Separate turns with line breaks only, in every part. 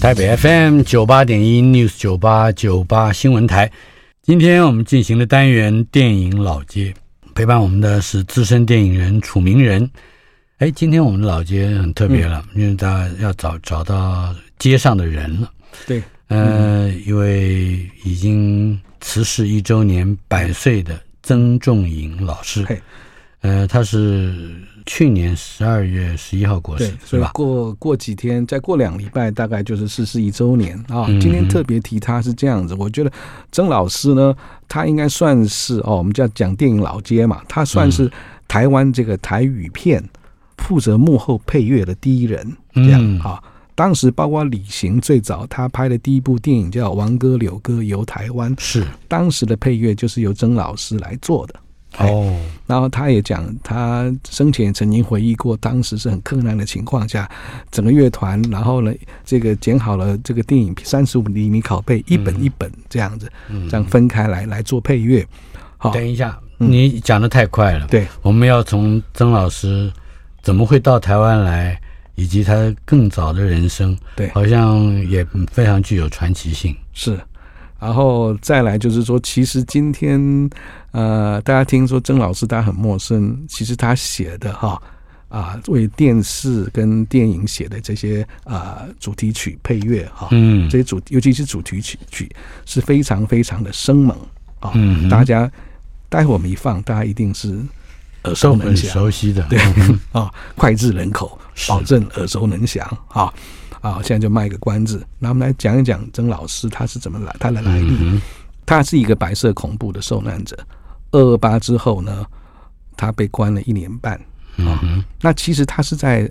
台北 FM 九八点一 News 九八九八新闻台，今天我们进行的单元电影老街，陪伴我们的是资深电影人楚明仁。哎，今天我们的老街很特别了，嗯、因为大家要找找到街上的人了。
对，
呃，嗯、一位已经辞世一周年百岁的曾仲颖老师。
嘿
呃，他是。去年十二月十一号过世，
是吧过过几天，再过两礼拜，大概就是逝世一周年啊。今天特别提他是这样子，我觉得曾老师呢，他应该算是哦，我们叫讲电影老街嘛，他算是台湾这个台语片负责幕后配乐的第一人，这样啊。当时包括李行最早他拍的第一部电影叫《王哥柳哥游台湾》，
是当
时的配乐就是由曾老师来做的。
哦，
然后他也讲，他生前曾经回忆过，当时是很困难的情况下，整个乐团，然后呢，这个剪好了这个电影三十五厘米拷贝，一本一本这样子，这样分开来来做配乐。好，
等一下，你讲的太快了。
对，
我们要从曾老师怎么会到台湾来，以及他更早的人生，
对，
好像也非常具有传奇性。
是。然后再来就是说，其实今天，呃，大家听说曾老师大家很陌生，其实他写的哈啊，为电视跟电影写的这些啊主题曲配乐哈，嗯，这些主尤其是主题曲曲是非常非常的生猛啊，嗯，大家待会儿我们一放，大家一定是耳熟能详，
熟悉的，
对。啊，脍炙人口，保证耳熟能详啊。啊，现在就卖个关子，那我们来讲一讲曾老师他是怎么来，他的来历。嗯、他是一个白色恐怖的受难者，二二八之后呢，他被关了一年半。啊、嗯，那其实他是在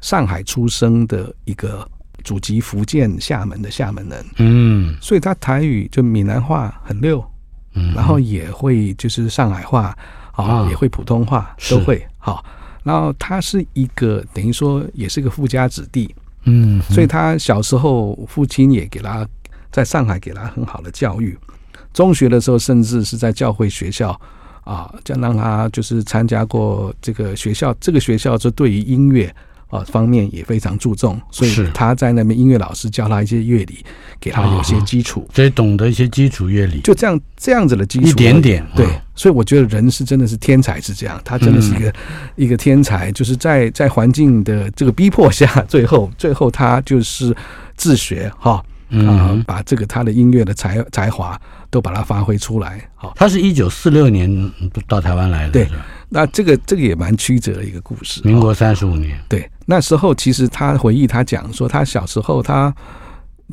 上海出生的一个祖籍福建厦门的厦门人。嗯，所以他台语就闽南话很溜，嗯，然后也会就是上海话啊，也会普通话都会。好，然后他是一个等于说也是个富家子弟。嗯，所以他小时候父亲也给他在上海给他很好的教育，中学的时候甚至是在教会学校啊，就让他就是参加过这个学校，这个学校就对于音乐啊方面也非常注重，所以他在那边音乐老师教他一些乐理，给他有些基础，
所以懂得一些基础乐理，
就这样这样子的基础
一点点，
对，所以我觉得人是真的是天才是这样，他真的是一个一个天才，就是在在环境的这个逼迫下，最后 最后他就是自学哈啊，把这个他的音乐的才才华都把它发挥出来。好，
他是一九四六年到台湾来的，
对。那这个这个也蛮曲折的一个故事。
民国三十五年，
对，那时候其实他回忆，他讲说，他小时候他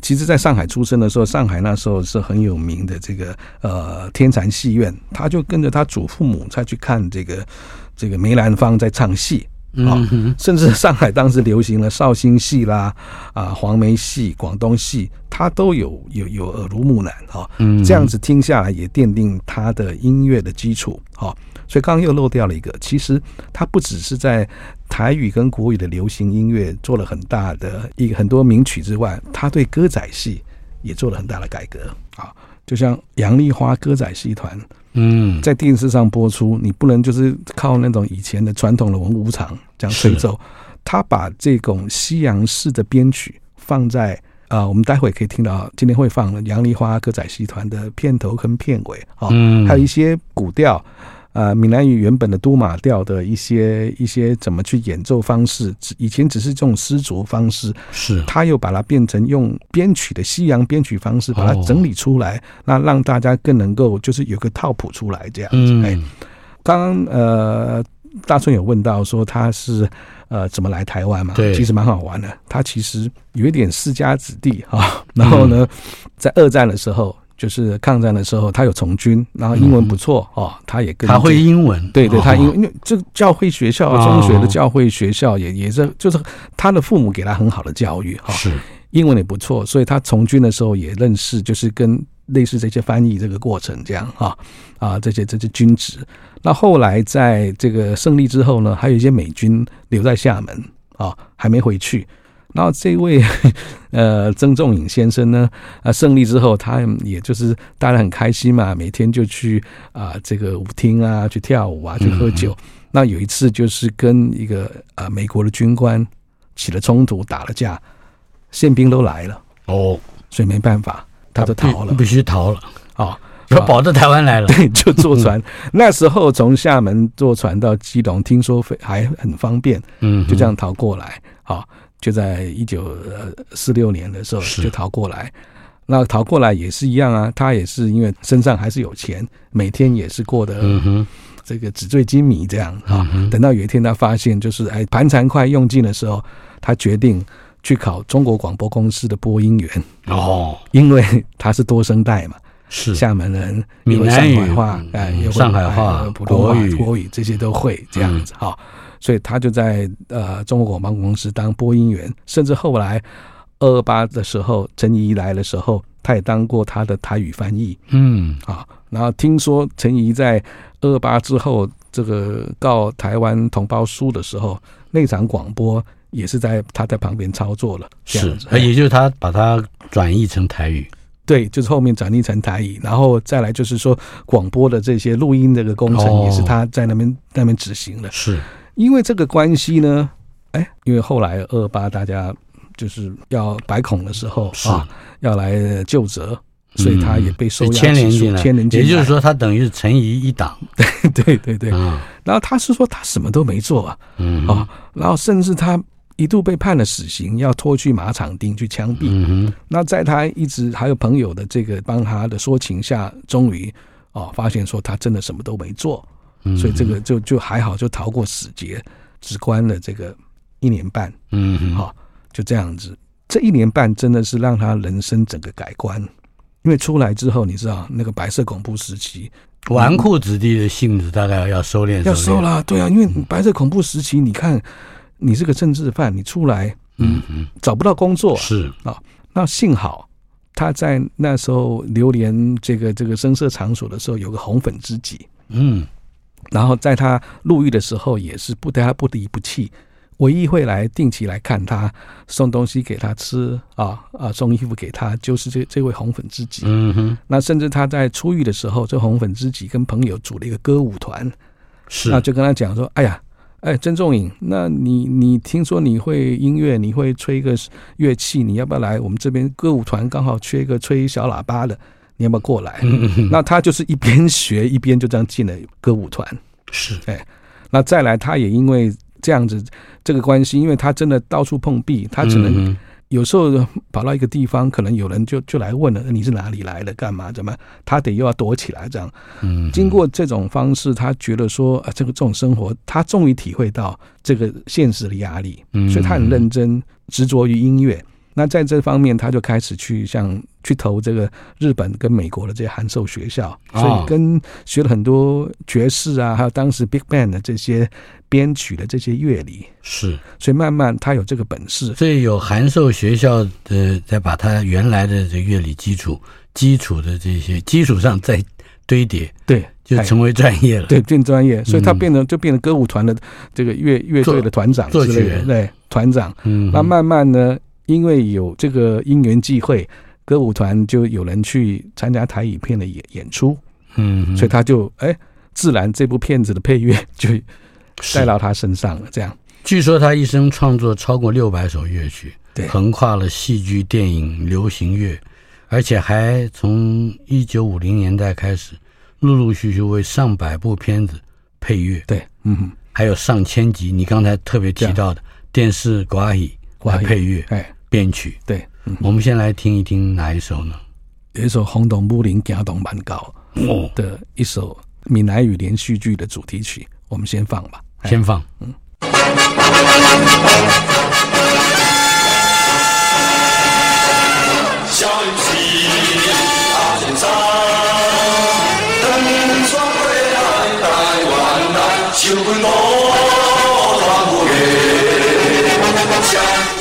其实在上海出生的时候，上海那时候是很有名的这个呃天蚕戏院，他就跟着他祖父母再去看这个这个梅兰芳在唱戏啊，甚至上海当时流行了绍兴戏啦啊黄梅戏、广东戏，他都有有有耳濡目染哈，这样子听下来也奠定他的音乐的基础哈。所以刚刚又漏掉了一个，其实他不只是在台语跟国语的流行音乐做了很大的一个很多名曲之外，他对歌仔戏也做了很大的改革啊。就像杨丽花歌仔戏团，嗯，在电视上播出，你不能就是靠那种以前的传统的文武场这样吹奏，他把这种西洋式的编曲放在啊，我们待会可以听到，今天会放杨丽花歌仔戏团的片头跟片尾啊，还有一些古调。呃闽南语原本的都马调的一些一些怎么去演奏方式，以前只是这种丝竹方式，
是
他又把它变成用编曲的西洋编曲方式把它整理出来，那让大家更能够就是有个套谱出来这样子。哎，刚刚呃大春有问到说他是呃怎么来台湾嘛？对，其实蛮好玩的。他其实有一点世家子弟啊，然后呢，在二战的时候。就是抗战的时候，他有从军，然后英文不错哦，他也跟
他会英文，
对对，他因为因为这个教会学校，中学的教会学校也也是，就是他的父母给他很好的教育哈，是。英文也不错，所以他从军的时候也认识，就是跟类似这些翻译这个过程这样哈。啊这些这些军职。那后来在这个胜利之后呢，还有一些美军留在厦门啊，还没回去。然后这位 呃曾仲颖先生呢，啊胜利之后，他也就是大家很开心嘛，每天就去啊这个舞厅啊去跳舞啊去喝酒。嗯、那有一次就是跟一个啊美国的军官起了冲突，打了架，宪兵都来了。哦，所以没办法，他就逃了，
必须逃了。
哦，
要跑到台湾来了，
对，就坐船。那时候从厦门坐船到基隆，听说还很方便，嗯，就这样逃过来，好。就在一九四六年的时候就逃过来，那逃过来也是一样啊，他也是因为身上还是有钱，每天也是过得这个纸醉金迷这样啊。等到有一天他发现就是哎盘缠快用尽的时候，他决定去考中国广播公司的播音员。哦，因为他是多声带嘛，是。厦门人，
闽南语。
话哎，
上海话、
普通话、国语。这些都会这样子哈。所以他就在呃中国广播公司当播音员，甚至后来二二八的时候，陈仪来的时候，他也当过他的台语翻译。嗯啊，然后听说陈仪在二二八之后，这个告台湾同胞书的时候，那场广播也是在他在旁边操作了。
是，也就是他把它转译成台语。
对，就是后面转译成台语，然后再来就是说广播的这些录音这个工程也是他在那边、哦、那边执行的。
是。
因为这个关系呢，哎，因为后来二二八大家就是要百孔的时候啊，要来就责，所以他也被收押
牵连进来。
牵连进来，
也就是说，他等于是陈仪一党。
对对对对。然后他是说他什么都没做啊，啊，然后甚至他一度被判了死刑，要拖去马场町去枪毙。那在他一直还有朋友的这个帮他的说情下，终于哦发现说他真的什么都没做。所以这个就就还好，就逃过死劫，只关了这个一年半。嗯，好，就这样子。这一年半真的是让他人生整个改观，因为出来之后，你知道那个白色恐怖时期，
纨绔子弟的性子大概要收敛，
要收了。对啊，因为白色恐怖时期，你看你是个政治犯，你出来，嗯嗯，找不到工作，是啊。那幸好他在那时候流连这个这个声色场所的时候，有个红粉知己，嗯。然后在他入狱的时候，也是不对他不离不弃，唯一会来定期来看他，送东西给他吃啊啊，送衣服给他，就是这这位红粉知己。嗯哼。那甚至他在出狱的时候，这红粉知己跟朋友组了一个歌舞团，是，那就跟他讲说：“哎呀，哎，曾仲颖，那你你听说你会音乐，你会吹一个乐器，你要不要来我们这边歌舞团？刚好缺一个吹小喇叭的。”你要不要过来？那他就是一边学一边就这样进了歌舞团。是，哎，那再来，他也因为这样子这个关系，因为他真的到处碰壁，他只能有时候跑到一个地方，可能有人就就来问了，你是哪里来的？干嘛？怎么？他得又要躲起来这样。嗯，经过这种方式，他觉得说啊，这个这种生活，他终于体会到这个现实的压力，所以他很认真执着于音乐。那在这方面，他就开始去像去投这个日本跟美国的这些函授学校，所以跟学了很多爵士啊，还有当时 Big Band 的这些编曲的这些乐理。是，所以慢慢他有这个本事。
所以有函授学校的，再把他原来的这乐理基础、基础的这些基础上再堆叠，
对，
就成为专业了。
对，变专业，所以他变成就变成歌舞团的这个乐乐队的团长之类的，对，团长。嗯，那慢慢呢。因为有这个因缘际会，歌舞团就有人去参加台语片的演演出，嗯，所以他就哎，自然这部片子的配乐就带到他身上了。这样，
据说他一生创作超过六百首乐曲，对，横跨了戏剧、电影、流行乐，而且还从一九五零年代开始，陆陆续续为上百部片子配乐，
对，嗯哼，
还有上千集。你刚才特别提到的电视国语来配乐，
哎，
编曲，
对，嗯，
我们先来听一听哪一首呢？
有一首《轰动武林行动蛮高》的一首闽南语连续剧的主题曲，我们先放吧，
先放，嗯。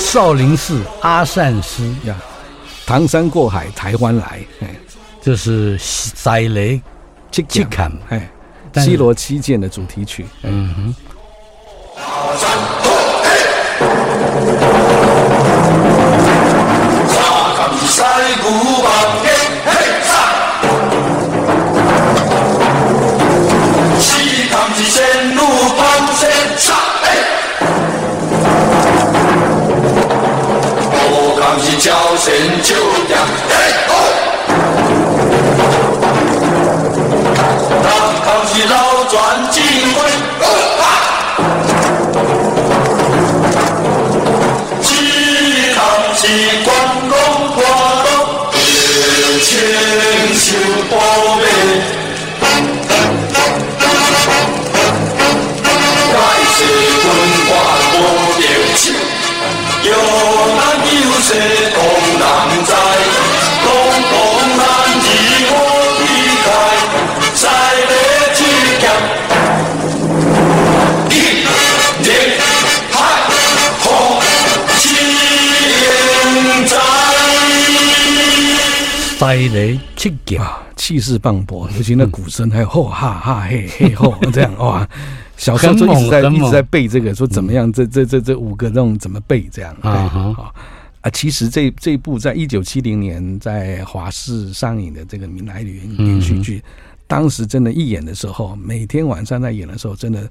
少林寺阿善师呀，
唐山过海，台湾来，哎，
这是塞雷七七坎，
哎，西罗七剑的主题曲，
嗯哼。赛雷七剑
啊，气势磅礴，尤其那鼓声，还有吼哈哈嘿嘿吼这样哇，小时候就一直在一直在背这个，说怎么样？这这这这五个那种怎么背？这样啊哈啊！其实这这一部在一九七零年在华视上映的这个闽南语连续剧，当时真的，一演的时候，每天晚上在演的时候，真的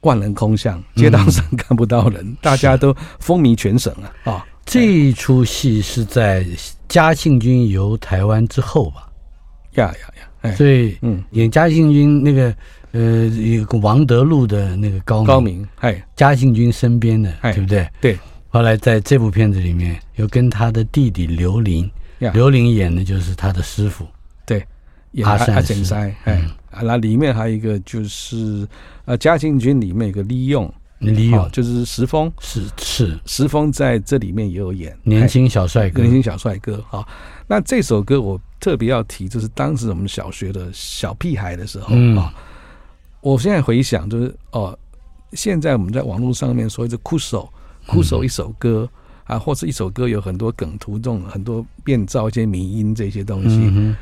万人空巷，街道上看不到人，大家都风靡全省啊啊！
这一出戏是在嘉庆君游台湾之后吧？
呀呀呀！
所以，嗯，演嘉庆君那个，呃，有个王德禄的那个高明
高明，哎，
嘉庆君身边的，对不对？
对。
后来在这部片子里面，又跟他的弟弟刘伶，刘伶演的就是他的师傅，
对，阿善师。哎，那里面还有一个就是，呃，嘉庆君里面有个李勇。
李勇
就是石峰，
是是
石峰在这里面也有演
年轻小帅哥，
年轻小帅哥。好，那这首歌我特别要提，就是当时我们小学的小屁孩的时候啊。我现在回想，就是哦，现在我们在网络上面说一个酷手，酷手一首歌啊，或是一首歌有很多梗图，这种很多变造一些迷音这些东西。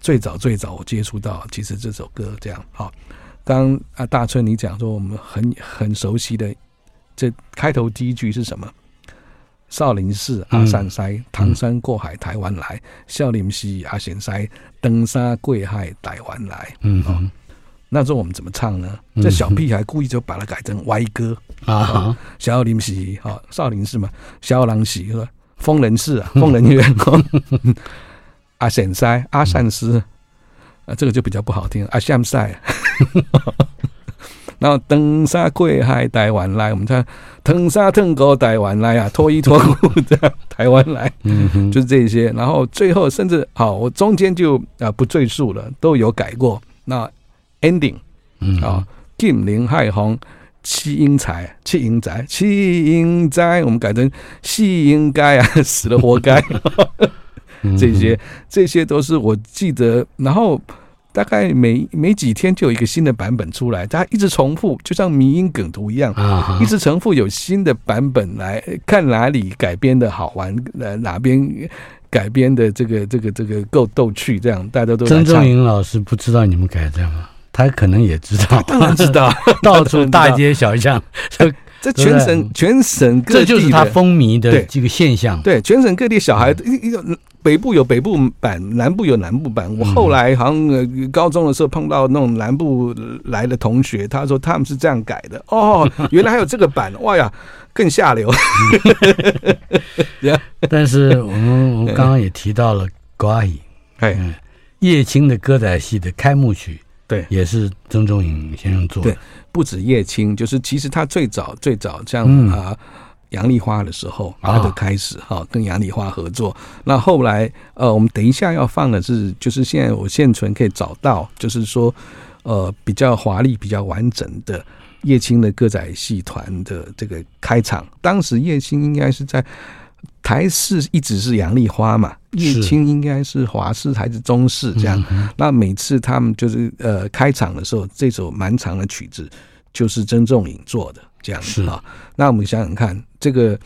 最早最早我接触到，其实这首歌这样好。刚啊，大春，你讲说我们很很熟悉的这开头第一句是什么？少林寺阿善师，嗯、唐山过海台湾来，少林寺阿善师，登山过海台湾来。嗯那时候我们怎么唱呢？这小屁孩故意就把它改成歪歌啊！少林寺哈，少林寺嘛，少林寺是吧？疯人寺啊，疯人院。阿善师阿善师。啊，这个就比较不好听。阿香赛，然后登沙贵海台湾来，我们唱登山登高台湾来啊，脱衣脱裤这样 台湾来，嗯哼，就是这些。然后最后甚至好，我中间就啊不赘述了，都有改过。那 ending，嗯啊，金陵海红七英才，七英仔，七英宅，我们改成戏应该啊，死了活该。这些这些都是我记得，然后大概每每几天就有一个新的版本出来，它一直重复，就像迷因梗图一样，一直重复有新的版本来看哪里改编的好玩，哪哪边改编的这个这个这个够逗趣，这样大家都。
曾仲云老师不知道你们改这样吗？他可能也知道，
当然知道，
到处大街小巷。
这全省全省各地，
这就是他风靡的这个现象。
对，全省各地小孩，一一个北部有北部版，南部有南部版。我后来好像高中的时候碰到那种南部来的同学，他说他们是这样改的。哦，原来还有这个版，哇呀，更下流。
但是我们我们刚刚也提到了高阿姨，哎，叶青的歌仔戏的开幕曲。
对，
也是曾仲颖先生做的。
对，不止叶青，就是其实他最早最早像啊杨丽花的时候，他就开始哈跟杨丽花合作。那后来呃，我们等一下要放的是，就是现在我现存可以找到，就是说呃比较华丽、比较完整的叶青的歌仔戏团的这个开场。当时叶青应该是在。台式一直是杨丽花嘛，叶青应该是华式还是中式这样？那每次他们就是呃开场的时候，这首蛮长的曲子就是曾仲颖做的这样子啊。那我们想想看，这个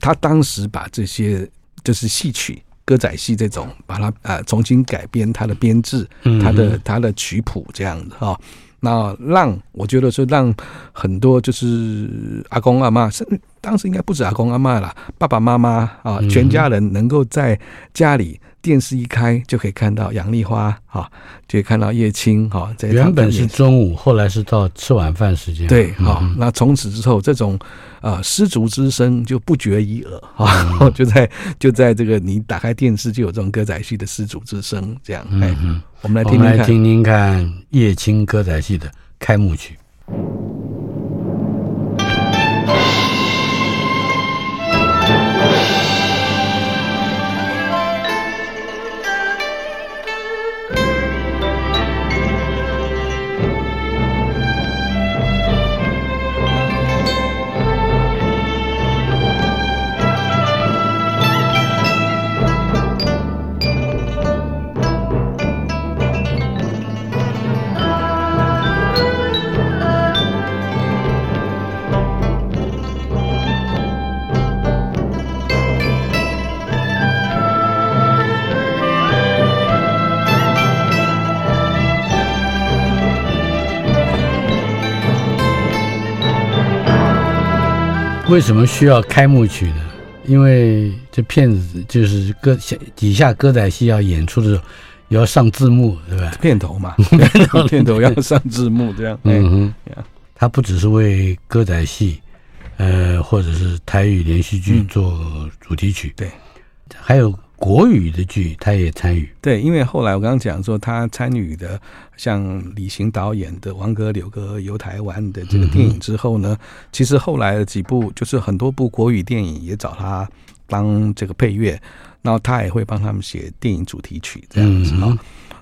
他当时把这些就是戏曲、歌仔戏这种，把它呃重新改编它的编制、它的它的曲谱这样子哈。那让我觉得说，让很多就是阿公阿妈，是当时应该不止阿公阿妈啦，爸爸妈妈啊，全家人能够在家里电视一开就可以看到杨丽花啊，就可以看到叶青哈。
原本是中午，后来是到吃晚饭时间。
对，好，那从此之后，这种啊失足之声就不绝于耳啊，就在就在这个你打开电视就有这种歌仔戏的失足之声，这样。嗯。我们来听听看，
来听听看叶青歌仔戏的开幕曲。为什么需要开幕曲呢？因为这片子就是歌底下歌仔戏要演出的时候，要上字幕，对吧？
片头嘛，片头要上字幕，这样。
嗯哼，他不只是为歌仔戏，呃，或者是台语连续剧做主题曲，
对，
还有。国语的剧，他也参与。
对，因为后来我刚刚讲说，他参与的像李行导演的《王哥柳哥游台湾》的这个电影之后呢，嗯、其实后来的几部就是很多部国语电影也找他当这个配乐，然后他也会帮他们写电影主题曲这样子啊。嗯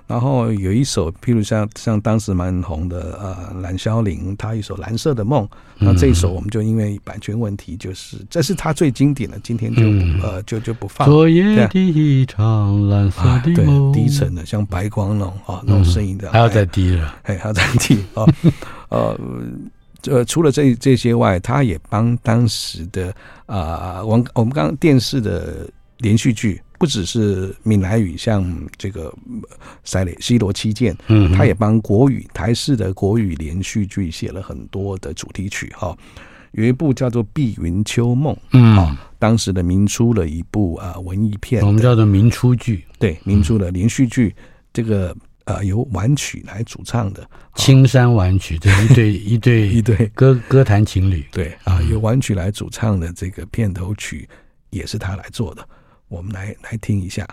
然后有一首，譬如像像当时蛮红的呃，蓝萧玲，他一首《蓝色的梦》，那这一首我们就因为版权问题，就是这是他最经典的，今天就、嗯、呃就就不放。
昨夜的一场蓝色的梦、啊、
对，低沉的像白光那种啊那种声音的，
还要再低了，
哎，还要再低啊。呃，呃除了这这些外，他也帮当时的啊，我、呃、我们刚刚电视的连续剧。不只是闽南语，像这个《塞雷西罗七剑》，嗯，他也帮国语台式的国语连续剧写了很多的主题曲哈。有一部叫做《碧云秋梦》，嗯，当时的明初的一部啊文艺片，
我们叫做明初剧，
对，明初的连续剧，这个呃由婉曲来主唱的《
青山婉曲》，这一对一对
一对。
歌歌坛情侣，
对啊，由婉曲来主唱的这个片头曲也是他来做的。我们来来听一下。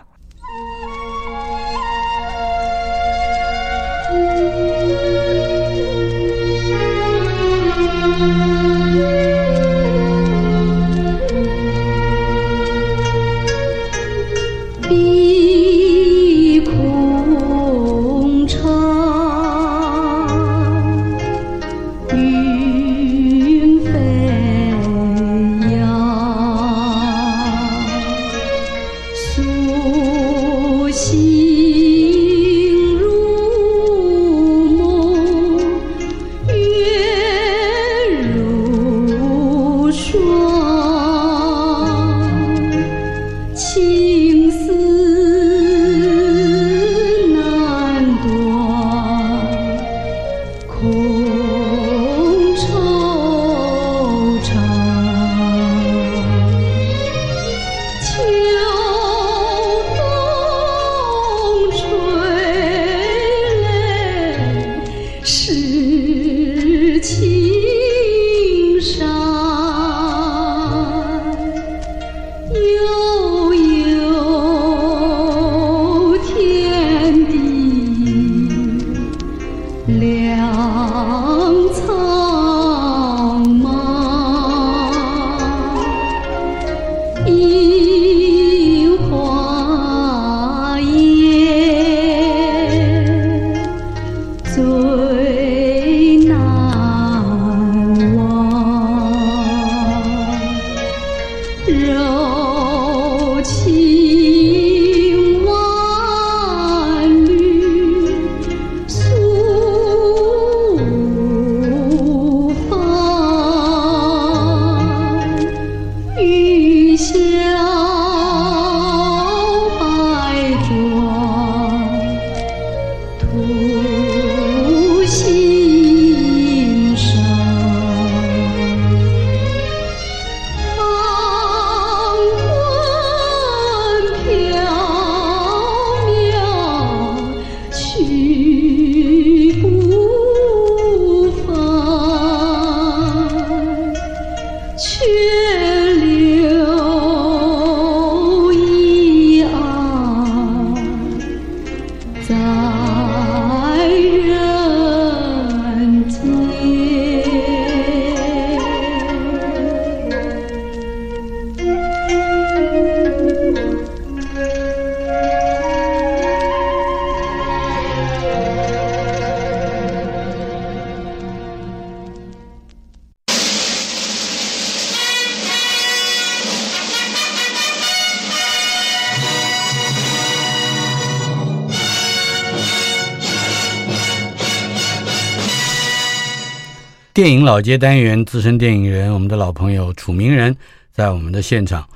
电影老街单元资深电影人，我们的老朋友楚名人在我们的现场。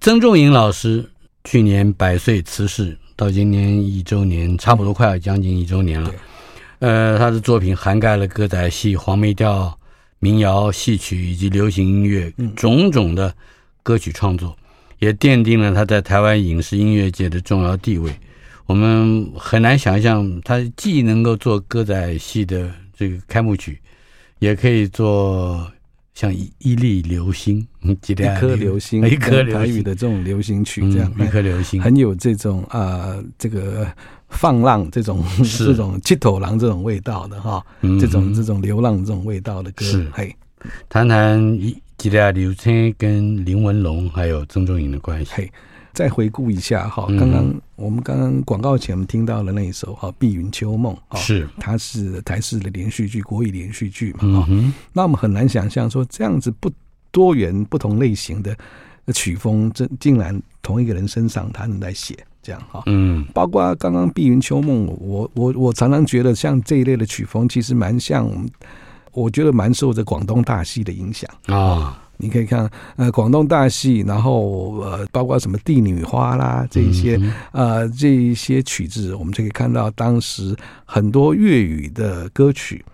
曾仲颖老师去年百岁辞世，到今年一周年，差不多快要将近一周年了。呃，他的作品涵盖了歌仔戏、黄梅调、民谣、戏曲以及流行音乐种种的歌曲创作，也奠定了他在台湾影视音乐界的重要地位。我们很难想象，他既能够做歌仔戏的这个开幕曲，也可以做像一一粒流星，
一颗流星，
一颗流星，
的这种流行曲，这样、
嗯、一颗流星，
很有这种啊、呃，这个放浪这种这种七头狼这种味道的哈，这种这种流浪这种味道的歌，
是。
嘿，
谈谈一几代流星跟林文龙还有曾仲颖的关系。
嘿再回顾一下哈，刚刚我们刚刚广告前我们听到的那一首哈《碧云秋梦》
是
它是台视的连续剧，国语连续剧嘛哈。那我们很难想象说这样子不多元、不同类型的曲风，这竟然同一个人身上他能来写这样哈。嗯，包括刚刚《碧云秋梦》，我我我常常觉得像这一类的曲风，其实蛮像，我觉得蛮受着广东大戏的影响啊。你可以看，呃，广东大戏，然后呃，包括什么《帝女花》啦，这一些，呃，这一些曲子，我们就可以看到当时很多粤语的歌曲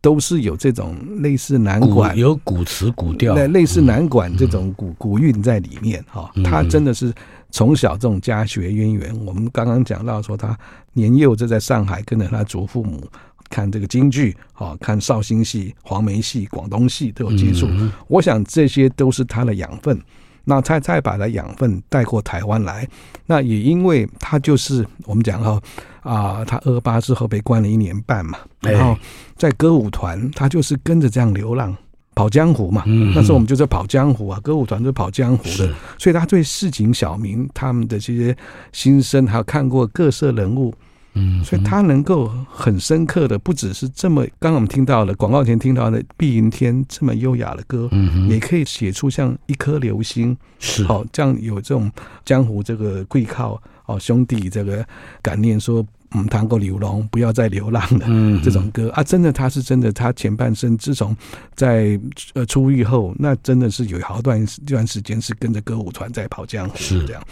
都是有这种类似南管，
有古词古调，
类类似南管这种古古韵在里面哈。他真的是从小这种家学渊源。我们刚刚讲到说，他年幼就在上海跟着他祖父母。看这个京剧，啊，看绍兴戏、黄梅戏、广东戏都有接触。嗯、我想这些都是他的养分。那他再把他养分带过台湾来，那也因为他就是我们讲哈啊，他二八之后被关了一年半嘛，然后在歌舞团，他就是跟着这样流浪跑江湖嘛。嗯、那时候我们就在跑江湖啊，歌舞团就跑江湖的，所以他对市井小民他们的这些心声，还有看过各色人物。嗯，所以他能够很深刻的，不只是这么刚刚我们听到的广告前听到的《碧云天》这么优雅的歌，也可以写出像一颗流星，是。好这样有这种江湖这个跪靠哦兄弟这个感念说，嗯，谈过流浪，不要再流浪的这种歌。啊，真的他是真的，他前半生自从在呃出狱后，那真的是有好段一段时间是跟着歌舞团在跑江湖是。这样。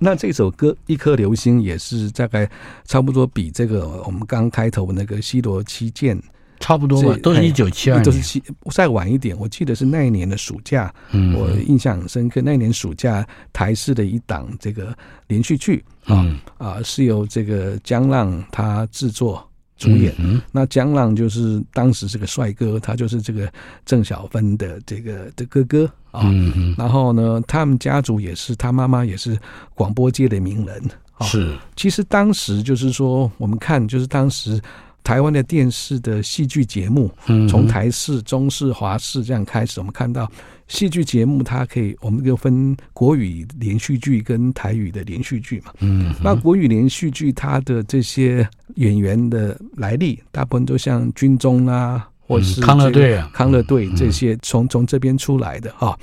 那这首歌《一颗流星》也是大概差不多比这个我们刚开头那个《西罗七剑》
差不多吧，都是一九七二年，
都是七再晚一点。我记得是那一年的暑假，嗯，我印象很深刻。那一年暑假台视的一档这个连续剧啊啊，是由这个江浪他制作。主演，嗯、那江浪就是当时是个帅哥，他就是这个郑小芬的这个的哥哥啊。嗯、然后呢，他们家族也是，他妈妈也是广播界的名人。是，其实当时就是说，我们看就是当时。台湾的电视的戏剧节目，从台视、中视、华视这样开始，我们看到戏剧节目，它可以，我们就分国语连续剧跟台语的连续剧嘛。嗯，那国语连续剧它的这些演员的来历，大部分都像军中啊，或是
康乐队啊、
康乐队这些从从这边出来的哈。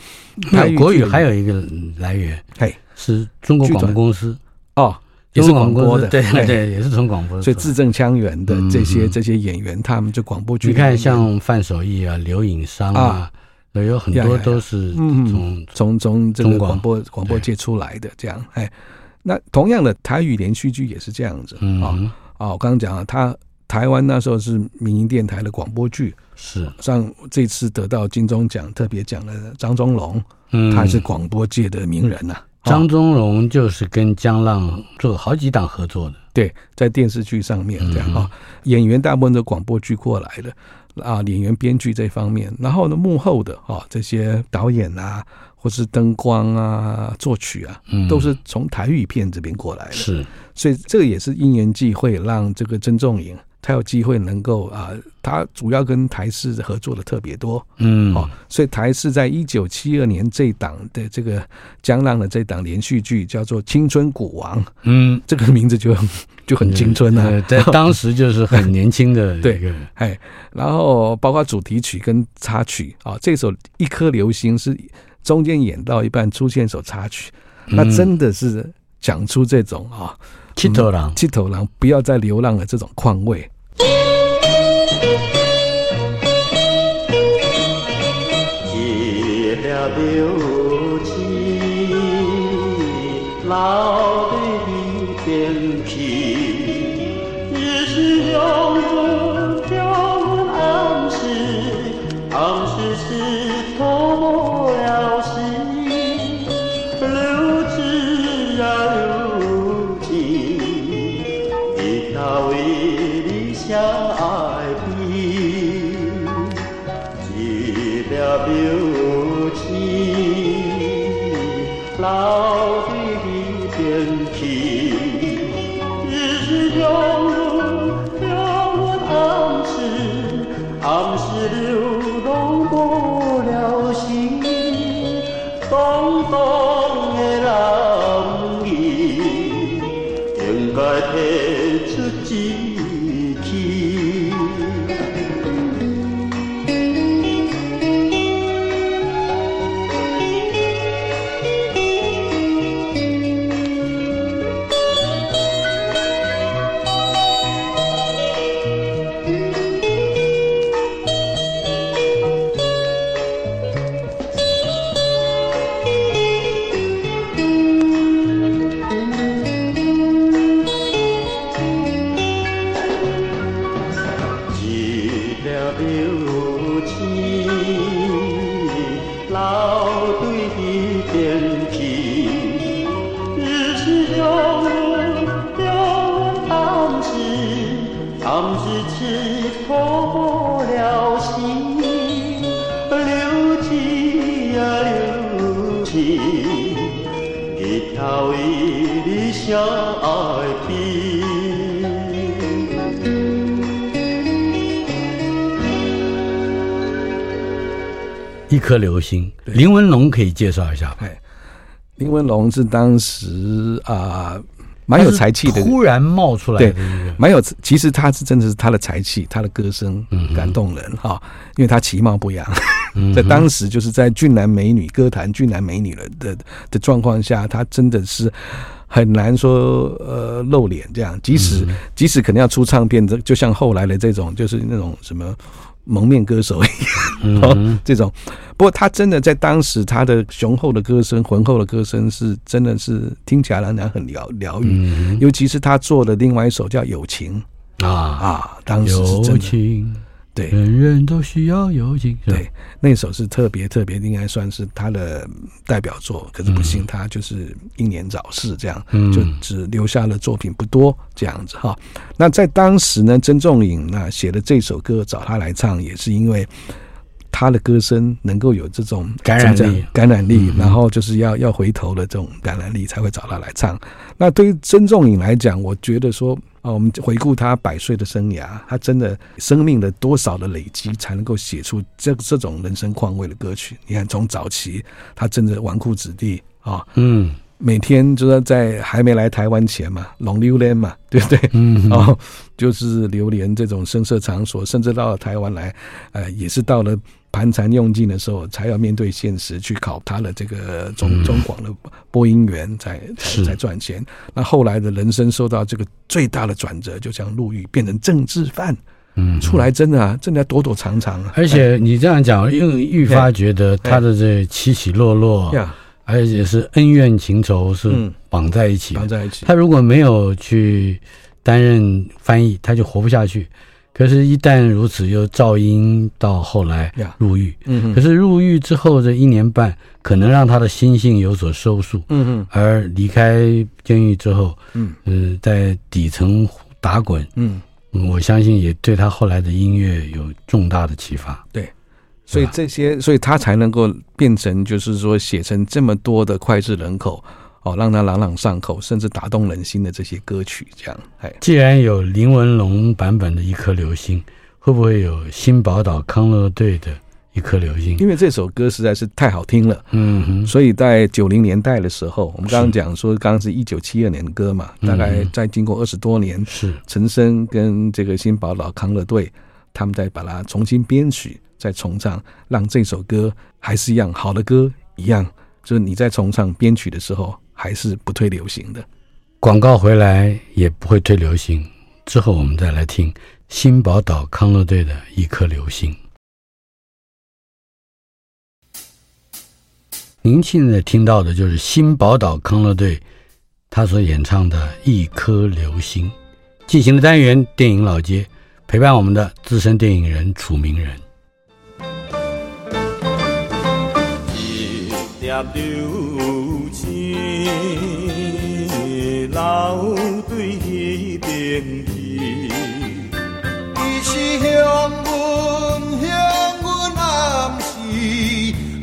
台语国语还有一个来源，嘿，是中国广播公司。
哦。也是广播的，
对对对，也是从广播。
所以字正腔圆的这些这些演员，他们就广播剧。
你看，像范守义啊、刘颖商啊，有很多都是从
从从这个广播广播界出来的。这样，哎，那同样的台语连续剧也是这样子啊啊！我刚刚讲了，他台湾那时候是民营电台的广播剧，是像这次得到金钟奖特别奖的张忠龙，他是广播界的名人呐。
张宗荣就是跟江浪做好几档合作的，
对，在电视剧上面这样啊，演员大部分都广播剧过来的啊，演员编剧这方面，然后呢，幕后的啊这些导演啊，或是灯光啊、作曲啊，都是从台语片这边过来的，是，所以这个也是因缘际会，让这个曾仲颖。他有机会能够啊，他主要跟台视合作的特别多，嗯，哦，所以台视在一九七二年这档的这个江浪的这档连续剧叫做《青春古王》，嗯，这个名字就就很青春啊，
在 当时就是很年轻的
对，哎，然后包括主题曲跟插曲啊，这首《一颗流星》是中间演到一半出现一首插曲，那真的是讲出这种啊，
七头狼，
七头狼不要再流浪了这种况味。
起了六七老的变皮，日是用用人暗时，暗时流动一
颗流星，林文龙可以介绍一下吧？
哎，林文龙是当时啊、蛮有才气的，
突然冒出来的一个，
蛮有。其实他是真的是他的才气，他的歌声感动人哈、嗯，因为他其貌不扬，嗯、在当时就是在俊男美女歌坛俊男美女了的的状况下，他真的是很难说呃露脸这样。即使、嗯、即使可能要出唱片，这就像后来的这种，就是那种什么。蒙面歌手一样，哦、嗯，这种，不过他真的在当时，他的雄厚的歌声、浑厚的歌声，是真的是听起来让人很疗疗愈、嗯。尤其是他做的另外一首叫《友情》啊啊，当时是真的。对，
人人都需要友情。
对，那首是特别特别，应该算是他的代表作。可是不幸，他就是英年早逝，这样、嗯、就只留下了作品不多，这样子哈。那在当时呢，曾仲颖那写的这首歌找他来唱，也是因为他的歌声能够有这种
感染力，
感染力，然后就是要要回头的这种感染力，才会找他来唱。那对于曾仲颖来讲，我觉得说。啊，我们回顾他百岁的生涯，他真的生命的多少的累积，才能够写出这这种人生况味的歌曲？你看，从早期他真的纨绔子弟啊，嗯，每天就是在还没来台湾前嘛，浪流连嘛，对不对？嗯，然 后就是流连这种声色场所，甚至到了台湾来，呃，也是到了。盘缠用尽的时候，才要面对现实，去考他的这个中中广的播音员，才才才赚钱。那后来的人生受到这个最大的转折，就像入狱变成政治犯，嗯，出来真的啊，真的要躲躲藏藏啊。
而且你这样讲，因为愈发觉得他的这起起落落，而且是恩怨情仇是绑在一起，绑在一起。他如果没有去担任翻译，他就活不下去。可是，一旦如此，又噪音到后来入狱。嗯，可是入狱之后这一年半，可能让他的心性有所收束。嗯嗯，而离开监狱之后，嗯，呃，在底层打滚。嗯，我相信也对他后来的音乐有重大的启发。
对，所以这些，所以他才能够变成，就是说写成这么多的脍炙人口。哦，让他朗朗上口，甚至打动人心的这些歌曲，这样。哎，
既然有林文龙版本的一颗流星，会不会有新宝岛康乐队的一颗流星？
因为这首歌实在是太好听了，嗯哼，所以在九零年代的时候，我们刚刚讲说，刚刚是一九七二年的歌嘛，大概再经过二十多年，是陈升跟这个新宝岛康乐队，他们再把它重新编曲，再重唱，让这首歌还是一样好的歌一样，就是你在重唱编曲的时候。还是不退流行的，
广告回来也不会退流行。之后我们再来听新宝岛康乐队的一颗流星。您现在听到的就是新宝岛康乐队他所演唱的《一颗流星》。进行的单元电影老街，陪伴我们的资深电影人楚名人。
一粒流星流对彼边去，伊是向阮向阮暗示，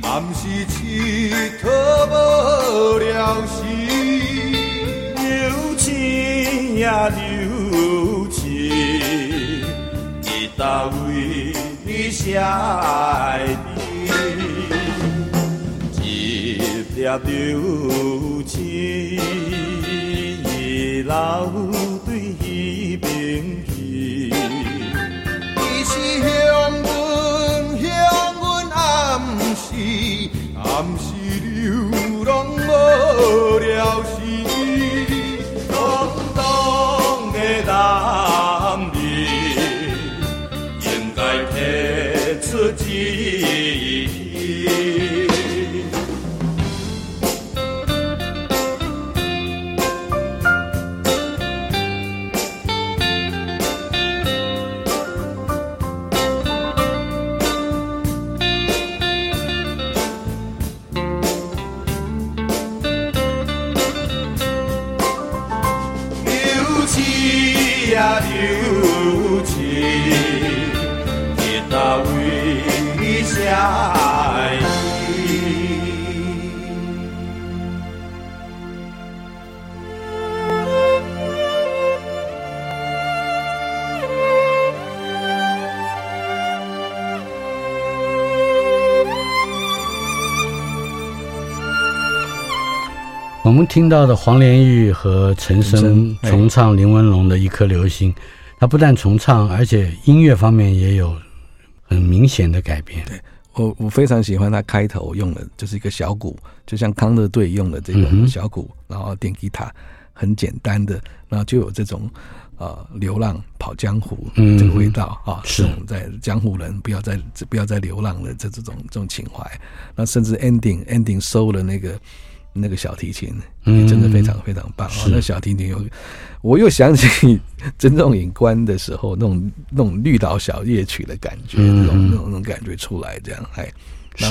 暗示佚佗无了时，流星呀流。哪为你写的一粒流星流对彼边去，伊是向阮向阮暗示，暗示流浪无了
时，到的黄连玉和陈升重唱林文龙的一颗流星，他不但重唱，而且音乐方面也有很明显的改变。
对，我我非常喜欢他开头用的，就是一个小鼓，就像康乐队用的这种小鼓，嗯、然后电吉他，很简单的，然后就有这种呃流浪跑江湖这个味道、嗯、啊，是在江湖人不要再不要再流浪了这这种这种情怀。那甚至 ending ending 收了那个。那个小提琴也真的非常非常棒啊！那小提琴又，我又想起曾仲颖关的时候那种那种绿岛小夜曲的感觉，那种那种那种感觉出来，这样哎，是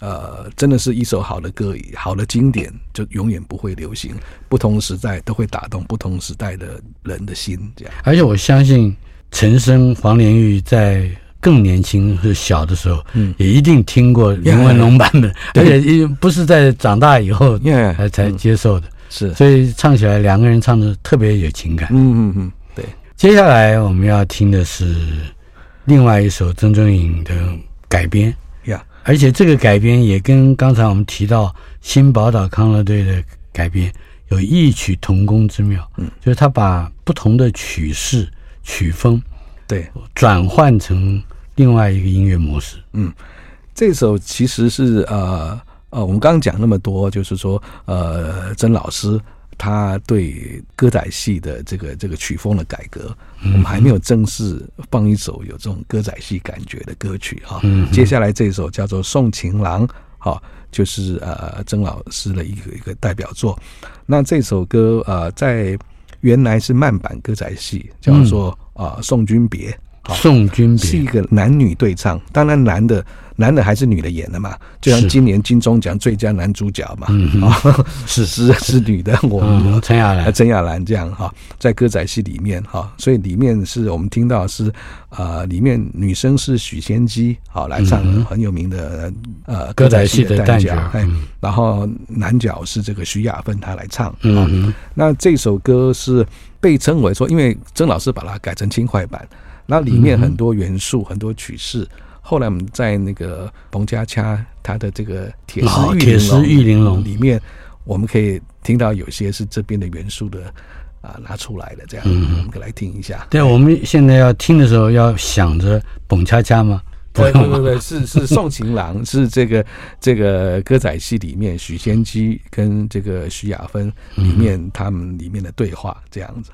呃，真的是一首好的歌，好的经典就永远不会流行，不同时代都会打动不同时代的人的心，这样。
而且我相信陈升、黄连玉在。更年轻是小的时候，嗯，也一定听过林文龙版本，而且不是在长大以后才才接受的，是，所以唱起来两个人唱的特别有情感，
嗯嗯嗯，对。
接下来我们要听的是另外一首曾中颖的改编，
呀，
而且这个改编也跟刚才我们提到新宝岛康乐队的改编有异曲同工之妙，嗯，就是他把不同的曲式曲风。
对，
转换成另外一个音乐模式。
嗯，这首其实是呃呃，我们刚刚讲那么多，就是说呃，曾老师他对歌仔戏的这个这个曲风的改革，嗯、我们还没有正式放一首有这种歌仔戏感觉的歌曲哈。嗯，接下来这首叫做《送情郎》，好，就是呃曾老师的一个一个代表作。那这首歌呃，在原来是慢板歌仔戏，叫做。啊，送君别，
送君别。
是一个男女对唱，当然男的男的还是女的演的嘛，就像今年金钟奖最佳男主角嘛，啊，是是是女的，我们
陈亚兰，
陈亚兰这样哈，在歌仔戏里面哈，所以里面是我们听到是啊，里面女生是许仙姬好来唱很有名的呃歌仔戏的旦角，然后男角是这个徐雅芬她来唱，嗯，那这首歌是。被称为说，因为曾老师把它改成轻快板，那里面很多元素、嗯、很多曲式。后来我们在那个彭佳佳他的这个铁丝玉玲珑里面，我们可以听到有些是这边的元素的啊拿出来的这样，嗯、我们可以来听一下。
对，我们现在要听的时候要想着彭恰恰吗？
对 对对对，是是宋情郎，是这个这个歌仔戏里面许仙姬跟这个徐雅芬里面他们里面的对话这样子。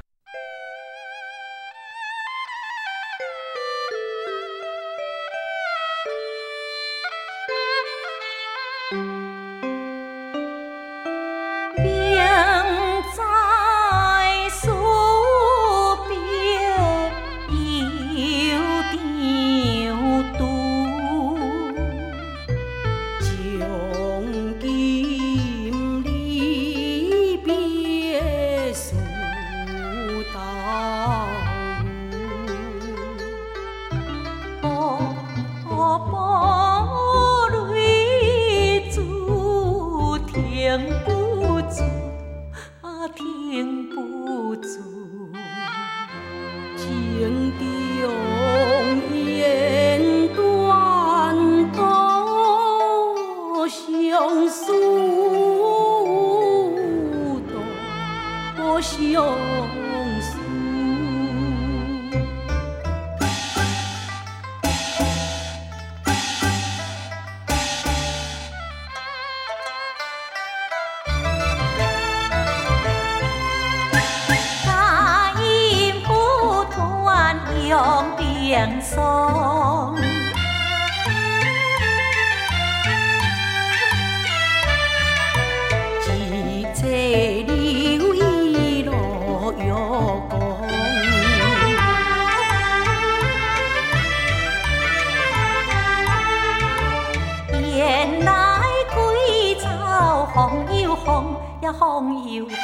风又风。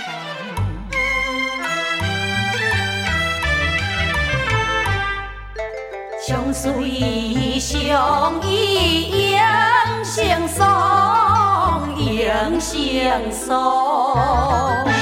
相随相依永相送，永相送。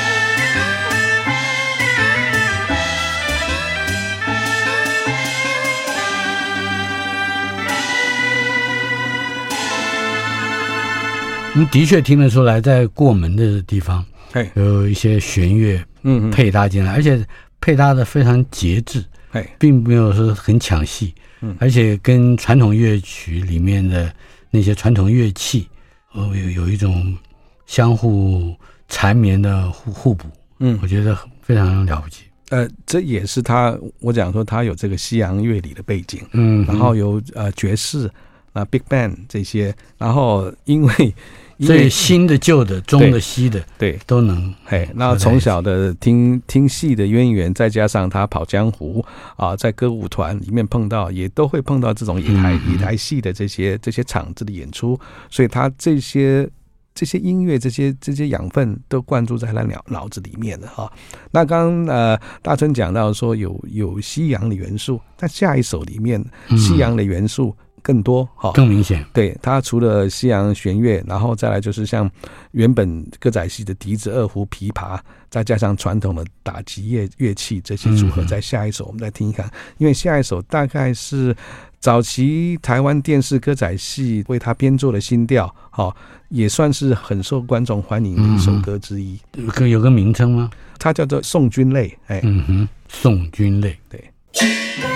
你的确听得出来，在过门的地方
哎，
有一些弦乐
嗯嗯，
配搭进来，而且配搭的非常节制，
哎，
并没有说很抢戏，
嗯。
而且跟传统乐曲里面的那些传统乐器，呃，有有一种相互缠绵的互互补，
嗯。
我觉得非常了不起。
呃，这也是他我讲说他有这个西洋乐理的背景，
嗯，
然后有呃爵士啊、Big Band 这些，然后因为因
所以新的、旧的、中的、西的
对。
都能。
嘿，那从小的听听戏的渊源，再加上他跑江湖啊，在歌舞团里面碰到，也都会碰到这种野台
嗯
野台戏的这些这些场子的演出，所以他这些这些音乐这些这些养分都灌注在他脑脑子里面了哈。那刚刚呃大春讲到说有有西洋的元素，那下一首里面西洋的元素更多哈。
更明显。
对，它除了西洋弦乐，然后再来就是像原本歌仔戏的笛子、二胡、琵琶，再加上传统的打击乐乐器这些组合，在下一首我们再听一看，因为下一首大概是早期台湾电视歌仔戏为他编作的新调，好，也算是很受观众欢迎的一首歌之一。
有个有个名称吗？
它叫做《送君泪》，哎，
嗯哼，送君
泪。
对。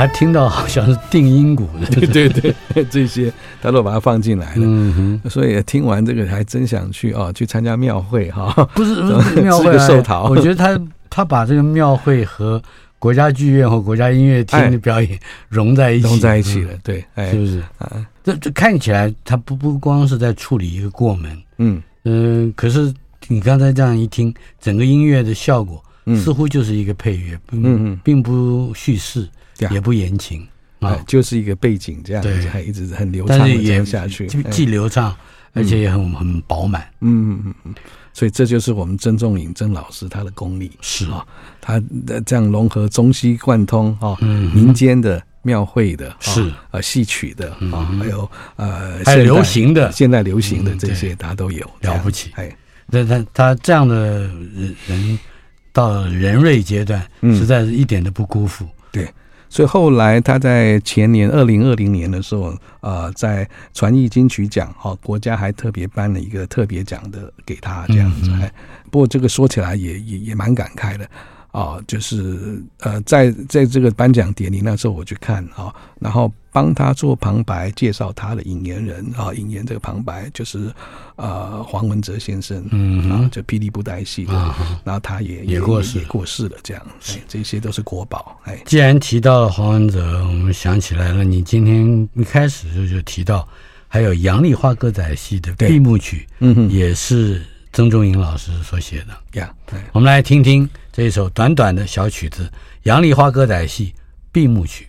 还听到好像是定音鼓的，
对对对，这些他都把它放进来了。
嗯哼，
所以听完这个还真想去哦，去参加庙会哈。
不是不是
庙会、
我觉得他他把这个庙会和国家剧院和国家音乐厅的表演融在一起，
融在一起了。对，哎，
是不是？
啊，
这这看起来，他不不光是在处理一个过门，
嗯。
嗯、可是你刚才这样一听，整个音乐的效果
嗯，
似乎就是一个配乐，并
嗯嗯。
并不叙事，
对啊
也不言情啊
哎，就是一个背景这样子，
对。
还一直很流畅的这
但是也
样下去，
既流畅，而且也很很饱满。
嗯嗯嗯嗯，所以这就是我们曾仲颖曾老师他的功力
是。
啊，他的这样融合中西贯通啊，
嗯
民间的庙会的，
是。
啊戏曲的啊，还有呃
还有流行的，
现在流行的这些他都有，
了不起。
哎，
那他他这样的人到人瑞阶段，实在是一点都不辜负。
对。所以后来他在前年二零二零年的时候，呃，在传艺金曲奖，哈，国家还特别颁了一个特别奖的给他这样子。嗯嗯，不过这个说起来也也也蛮感慨的。啊，就是呃，在在这个颁奖典礼那时候，我去看啊，然后帮他做旁白，介绍他的引言人啊，引言这个旁白就是呃黄文哲先生，嗯啊，就霹雳布袋戏的，然后他也
也过世
也过世了，这样，哎，这些都是国宝。哎，
既然提到了黄文哲，我们想起来了，你今天一开始就就提到，还有杨丽花歌仔戏的闭幕曲，也是。曾仲营老师所写的
呀，对，
我们来听听这一首短短的小曲子《杨丽花歌仔戏闭幕曲》。